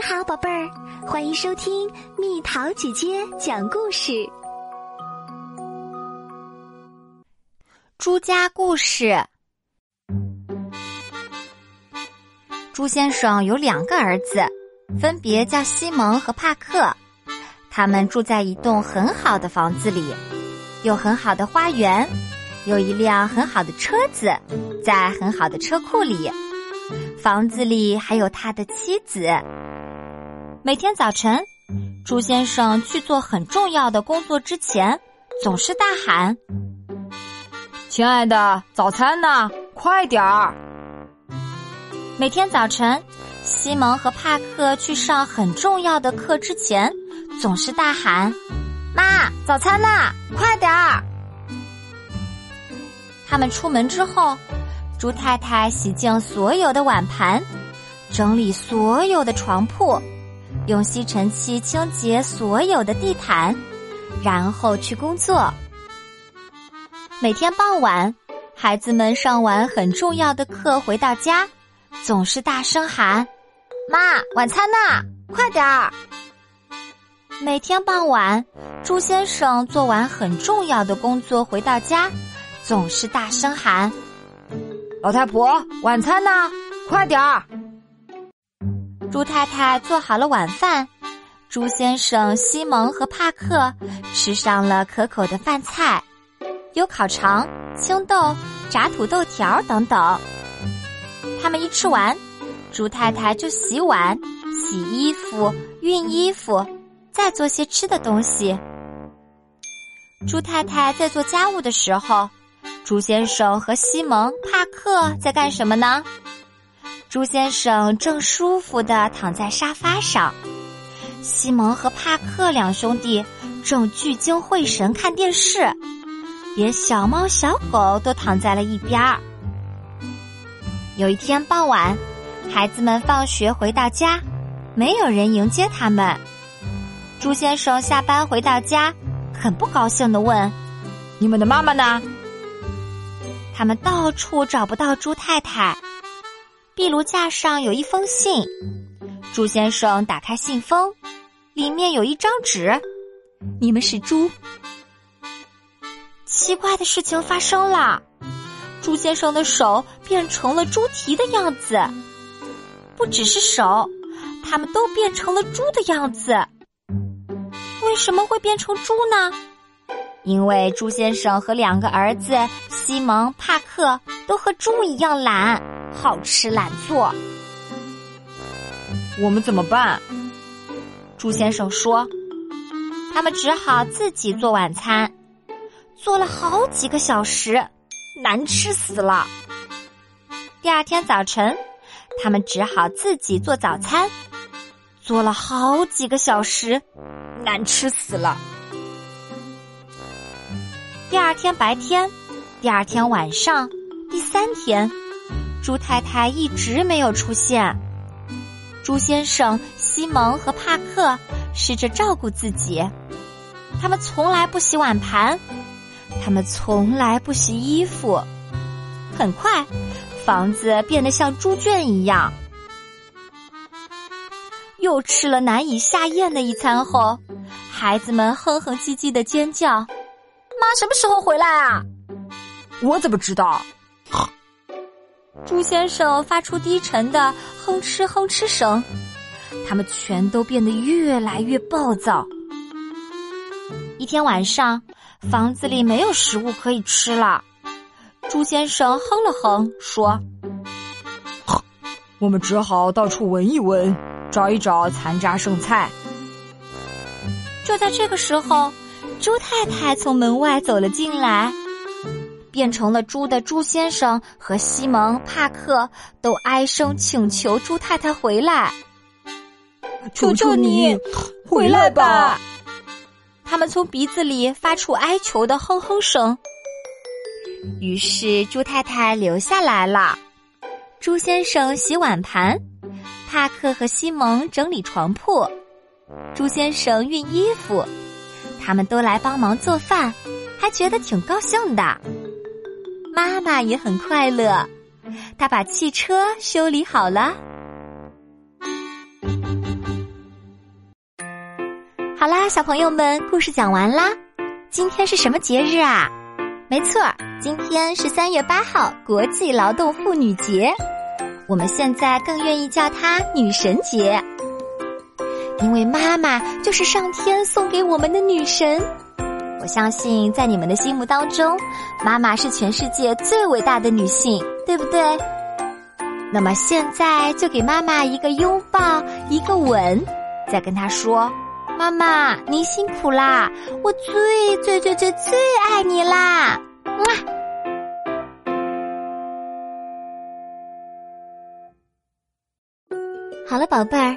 你好，宝贝儿，欢迎收听蜜桃姐姐讲故事。朱家故事。朱先生有两个儿子，分别叫西蒙和帕克。他们住在一栋很好的房子里，有很好的花园，有一辆很好的车子，在很好的车库里。房子里还有他的妻子。每天早晨，猪先生去做很重要的工作之前，总是大喊：“亲爱的，早餐呢？快点儿！”每天早晨，西蒙和帕克去上很重要的课之前，总是大喊：“妈，早餐呢？快点儿！”他们出门之后，猪太太洗净所有的碗盘，整理所有的床铺。用吸尘器清洁所有的地毯，然后去工作。每天傍晚，孩子们上完很重要的课回到家，总是大声喊：“妈，晚餐呢？快点儿！”每天傍晚，猪先生做完很重要的工作回到家，总是大声喊：“老太婆，晚餐呢？快点儿！”猪太太做好了晚饭，猪先生、西蒙和帕克吃上了可口的饭菜，有烤肠、青豆、炸土豆条等等。他们一吃完，猪太太就洗碗、洗衣服、熨衣服，再做些吃的东西。猪太太在做家务的时候，猪先生和西蒙、帕克在干什么呢？猪先生正舒服的躺在沙发上，西蒙和帕克两兄弟正聚精会神看电视，连小猫小狗都躺在了一边儿。有一天傍晚，孩子们放学回到家，没有人迎接他们。朱先生下班回到家，很不高兴的问：“你们的妈妈呢？”他们到处找不到猪太太。壁炉架上有一封信，猪先生打开信封，里面有一张纸。你们是猪。奇怪的事情发生了，猪先生的手变成了猪蹄的样子，不只是手，他们都变成了猪的样子。为什么会变成猪呢？因为猪先生和两个儿子西蒙、帕克都和猪一样懒。好吃懒做，我们怎么办？猪先生说：“他们只好自己做晚餐，做了好几个小时，难吃死了。”第二天早晨，他们只好自己做早餐，做了好几个小时，难吃死了。第二天白天，第二天晚上，第三天。猪太太一直没有出现。猪先生、西蒙和帕克试着照顾自己，他们从来不洗碗盘，他们从来不洗衣服。很快，房子变得像猪圈一样。又吃了难以下咽的一餐后，孩子们哼哼唧唧的尖叫：“妈什么时候回来啊？”我怎么知道？猪先生发出低沉的哼哧哼哧声，他们全都变得越来越暴躁。一天晚上，房子里没有食物可以吃了。猪先生哼了哼，说：“我们只好到处闻一闻，找一找残渣剩菜。”就在这个时候，猪太太从门外走了进来。变成了猪的猪先生和西蒙、帕克都哀声请求猪太太回来，求求你回来吧！他们从鼻子里发出哀求的哼哼声。于是猪太太留下来了。猪先生洗碗盘，帕克和西蒙整理床铺，猪先生熨衣服，他们都来帮忙做饭，还觉得挺高兴的。妈妈也很快乐，她把汽车修理好了。好啦，小朋友们，故事讲完啦。今天是什么节日啊？没错，今天是三月八号，国际劳动妇女节。我们现在更愿意叫它女神节，因为妈妈就是上天送给我们的女神。我相信，在你们的心目当中，妈妈是全世界最伟大的女性，对不对？那么现在就给妈妈一个拥抱，一个吻，再跟她说。妈妈，您辛苦啦！我最最最最最爱你啦！哇！好了，宝贝儿，